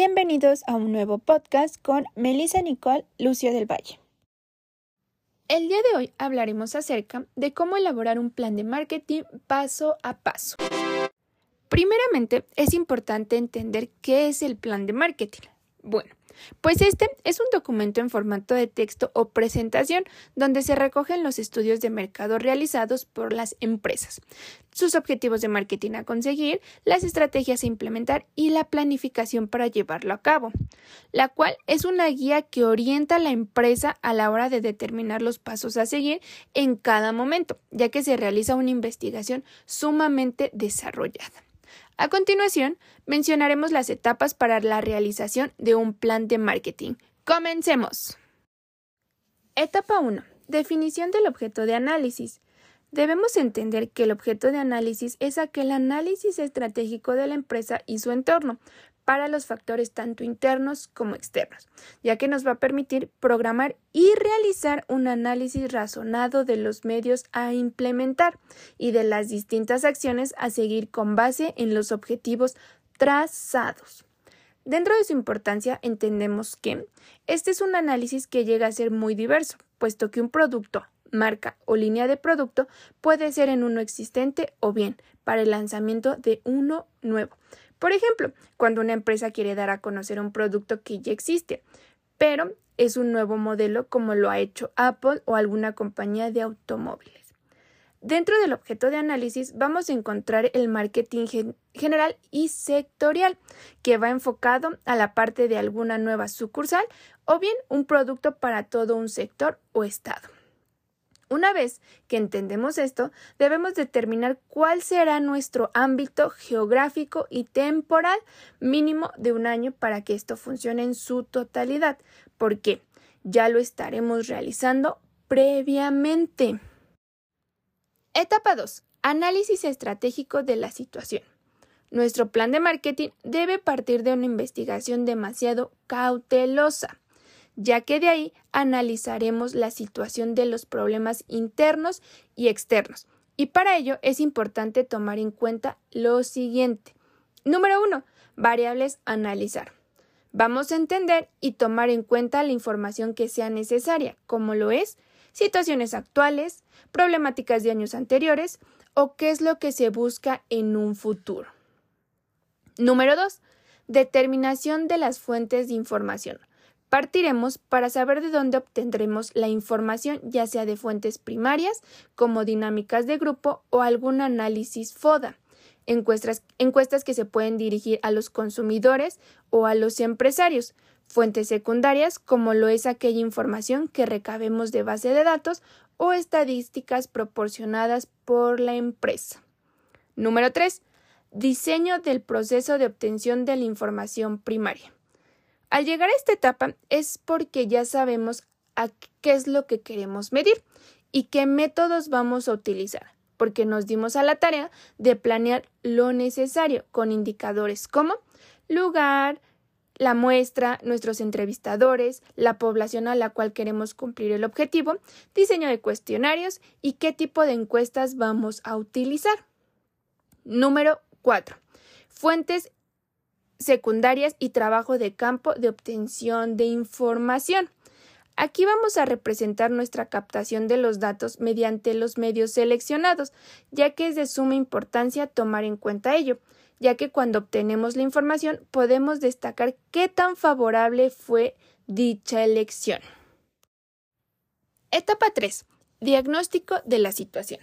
Bienvenidos a un nuevo podcast con Melissa Nicole Lucio del Valle. El día de hoy hablaremos acerca de cómo elaborar un plan de marketing paso a paso. Primeramente, es importante entender qué es el plan de marketing. Bueno, pues este es un documento en formato de texto o presentación donde se recogen los estudios de mercado realizados por las empresas, sus objetivos de marketing a conseguir, las estrategias a implementar y la planificación para llevarlo a cabo, la cual es una guía que orienta a la empresa a la hora de determinar los pasos a seguir en cada momento, ya que se realiza una investigación sumamente desarrollada. A continuación, mencionaremos las etapas para la realización de un plan de marketing. Comencemos. Etapa 1. Definición del objeto de análisis. Debemos entender que el objeto de análisis es aquel análisis estratégico de la empresa y su entorno, para los factores tanto internos como externos, ya que nos va a permitir programar y realizar un análisis razonado de los medios a implementar y de las distintas acciones a seguir con base en los objetivos trazados. Dentro de su importancia entendemos que este es un análisis que llega a ser muy diverso, puesto que un producto, marca o línea de producto puede ser en uno existente o bien para el lanzamiento de uno nuevo. Por ejemplo, cuando una empresa quiere dar a conocer un producto que ya existe, pero es un nuevo modelo como lo ha hecho Apple o alguna compañía de automóviles. Dentro del objeto de análisis vamos a encontrar el marketing general y sectorial, que va enfocado a la parte de alguna nueva sucursal o bien un producto para todo un sector o estado. Una vez que entendemos esto, debemos determinar cuál será nuestro ámbito geográfico y temporal mínimo de un año para que esto funcione en su totalidad, porque ya lo estaremos realizando previamente. Etapa 2. Análisis estratégico de la situación. Nuestro plan de marketing debe partir de una investigación demasiado cautelosa ya que de ahí analizaremos la situación de los problemas internos y externos. Y para ello es importante tomar en cuenta lo siguiente. Número uno, variables a analizar. Vamos a entender y tomar en cuenta la información que sea necesaria, como lo es situaciones actuales, problemáticas de años anteriores o qué es lo que se busca en un futuro. Número 2. Determinación de las fuentes de información. Partiremos para saber de dónde obtendremos la información, ya sea de fuentes primarias, como dinámicas de grupo o algún análisis FODA, encuestas, encuestas que se pueden dirigir a los consumidores o a los empresarios, fuentes secundarias, como lo es aquella información que recabemos de base de datos o estadísticas proporcionadas por la empresa. Número 3. Diseño del proceso de obtención de la información primaria. Al llegar a esta etapa es porque ya sabemos a qué es lo que queremos medir y qué métodos vamos a utilizar, porque nos dimos a la tarea de planear lo necesario con indicadores como lugar, la muestra, nuestros entrevistadores, la población a la cual queremos cumplir el objetivo, diseño de cuestionarios y qué tipo de encuestas vamos a utilizar. Número 4. Fuentes secundarias y trabajo de campo de obtención de información. Aquí vamos a representar nuestra captación de los datos mediante los medios seleccionados, ya que es de suma importancia tomar en cuenta ello, ya que cuando obtenemos la información podemos destacar qué tan favorable fue dicha elección. Etapa 3. Diagnóstico de la situación.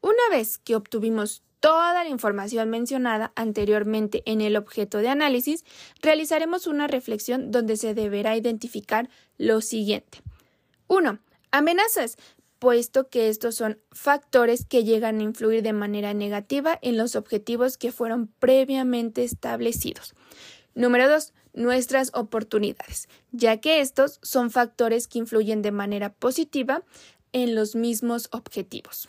Una vez que obtuvimos toda la información mencionada anteriormente en el objeto de análisis, realizaremos una reflexión donde se deberá identificar lo siguiente. 1. Amenazas, puesto que estos son factores que llegan a influir de manera negativa en los objetivos que fueron previamente establecidos. Número 2. Nuestras oportunidades, ya que estos son factores que influyen de manera positiva en los mismos objetivos.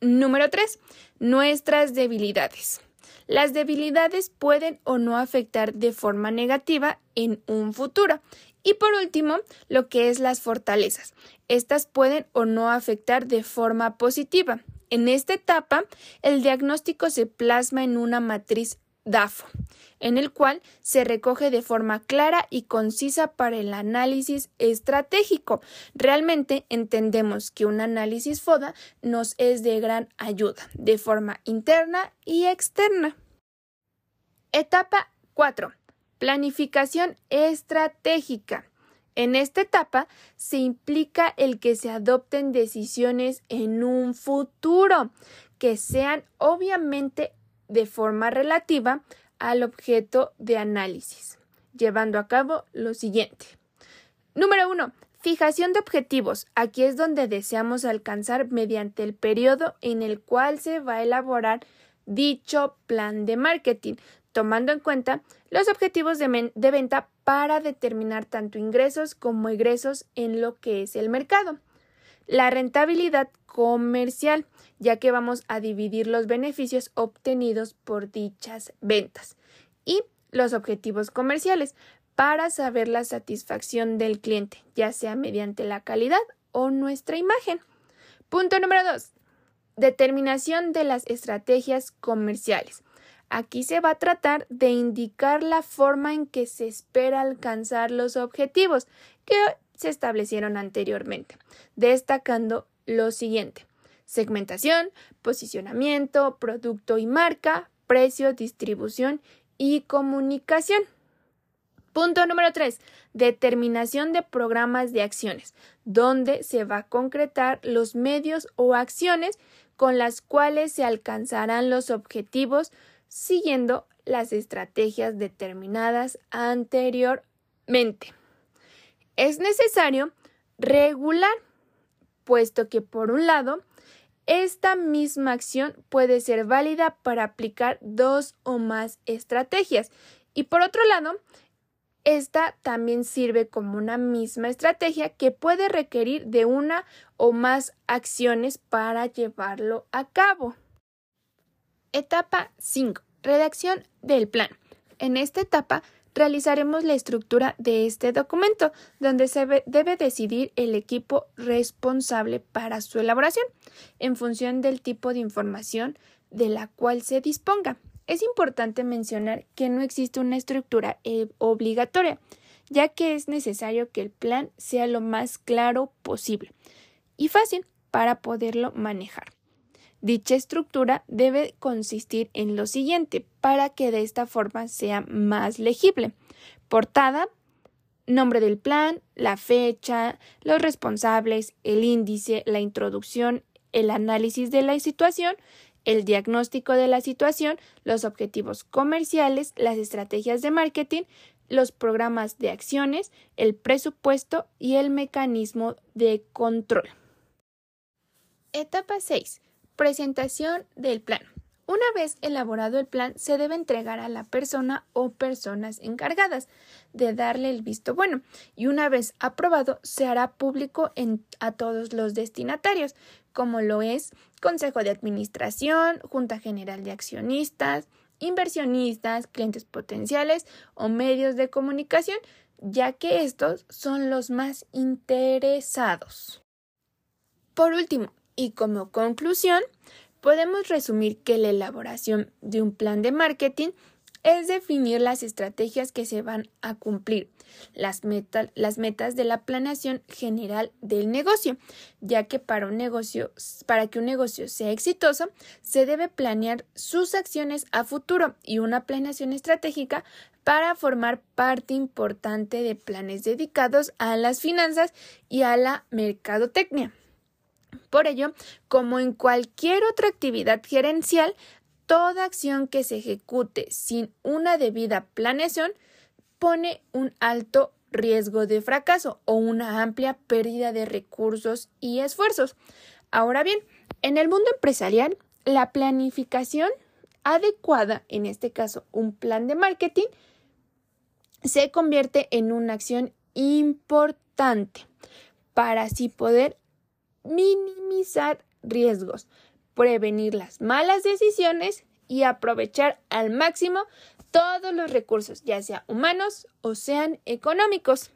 Número 3. Nuestras debilidades. Las debilidades pueden o no afectar de forma negativa en un futuro. Y por último, lo que es las fortalezas. Estas pueden o no afectar de forma positiva. En esta etapa, el diagnóstico se plasma en una matriz DAFO, en el cual se recoge de forma clara y concisa para el análisis estratégico. Realmente entendemos que un análisis FODA nos es de gran ayuda, de forma interna y externa. Etapa 4. Planificación estratégica. En esta etapa se implica el que se adopten decisiones en un futuro que sean obviamente de forma relativa al objeto de análisis, llevando a cabo lo siguiente. Número 1. Fijación de objetivos. Aquí es donde deseamos alcanzar mediante el periodo en el cual se va a elaborar dicho plan de marketing, tomando en cuenta los objetivos de, de, venta para determinar tanto ingresos como egresos en lo que es el mercado. La rentabilidad comercial ya que vamos a dividir los beneficios obtenidos por dichas ventas y los objetivos comerciales para saber la satisfacción del cliente, ya sea mediante la calidad o nuestra imagen. Punto número 2. Determinación de las estrategias comerciales. Aquí se va a tratar de indicar la forma en que se espera alcanzar los objetivos que se establecieron anteriormente, destacando lo siguiente segmentación, posicionamiento, producto y marca, precio, distribución y comunicación. Punto número 3. Determinación de programas de acciones, donde se va a concretar los medios o acciones con las cuales se alcanzarán los objetivos siguiendo las estrategias determinadas anteriormente. Es necesario regular, puesto que por un lado esta misma acción puede ser válida para aplicar dos o más estrategias. Y por otro lado, esta también sirve como una misma estrategia que puede requerir de una o más acciones para llevarlo a cabo. Etapa 5. Redacción del plan. En esta etapa realizaremos la estructura de este documento, donde se debe decidir el equipo responsable para su elaboración, en función del tipo de información de la cual se disponga. Es importante mencionar que no existe una estructura eh, obligatoria, ya que es necesario que el plan sea lo más claro posible y fácil para poderlo manejar. Dicha estructura debe consistir en lo siguiente para que de esta forma sea más legible. Portada, nombre del plan, la fecha, los responsables, el índice, la introducción, el análisis de la situación, el diagnóstico de la situación, los objetivos comerciales, las estrategias de marketing, los programas de acciones, el presupuesto y el mecanismo de control. Etapa 6. Presentación del plan. Una vez elaborado el plan, se debe entregar a la persona o personas encargadas de darle el visto bueno y una vez aprobado se hará público a todos los destinatarios, como lo es Consejo de Administración, Junta General de Accionistas, inversionistas, clientes potenciales o medios de comunicación, ya que estos son los más interesados. Por último, y como conclusión, podemos resumir que la elaboración de un plan de marketing es definir las estrategias que se van a cumplir, las, metas de la planeación general del negocio, ya que para un negocio, para que un negocio sea exitoso, se debe planear sus acciones a futuro y una planeación estratégica para formar parte importante de planes dedicados a las finanzas y a la mercadotecnia. Por ello, como en cualquier otra actividad gerencial, toda acción que se ejecute sin una debida planeación pone un alto riesgo de fracaso o una amplia pérdida de recursos y esfuerzos. Ahora bien, en el mundo empresarial, la planificación adecuada, en este caso un plan de marketing, se convierte en una acción importante para así poder minimizar riesgos, prevenir las malas decisiones y aprovechar al máximo todos los recursos, ya sea humanos o sean económicos.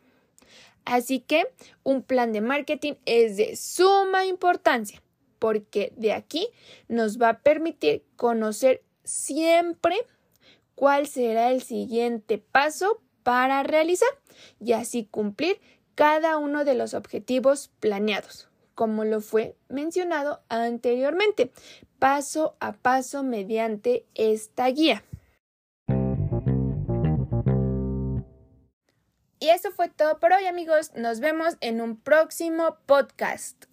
Así que un plan de marketing es de suma importancia porque de aquí nos va a permitir conocer siempre cuál será el siguiente paso para realizar y así cumplir cada uno de los objetivos planeados, como lo fue mencionado anteriormente, paso a paso mediante esta guía. Y eso fue todo por hoy amigos, nos vemos en un próximo podcast.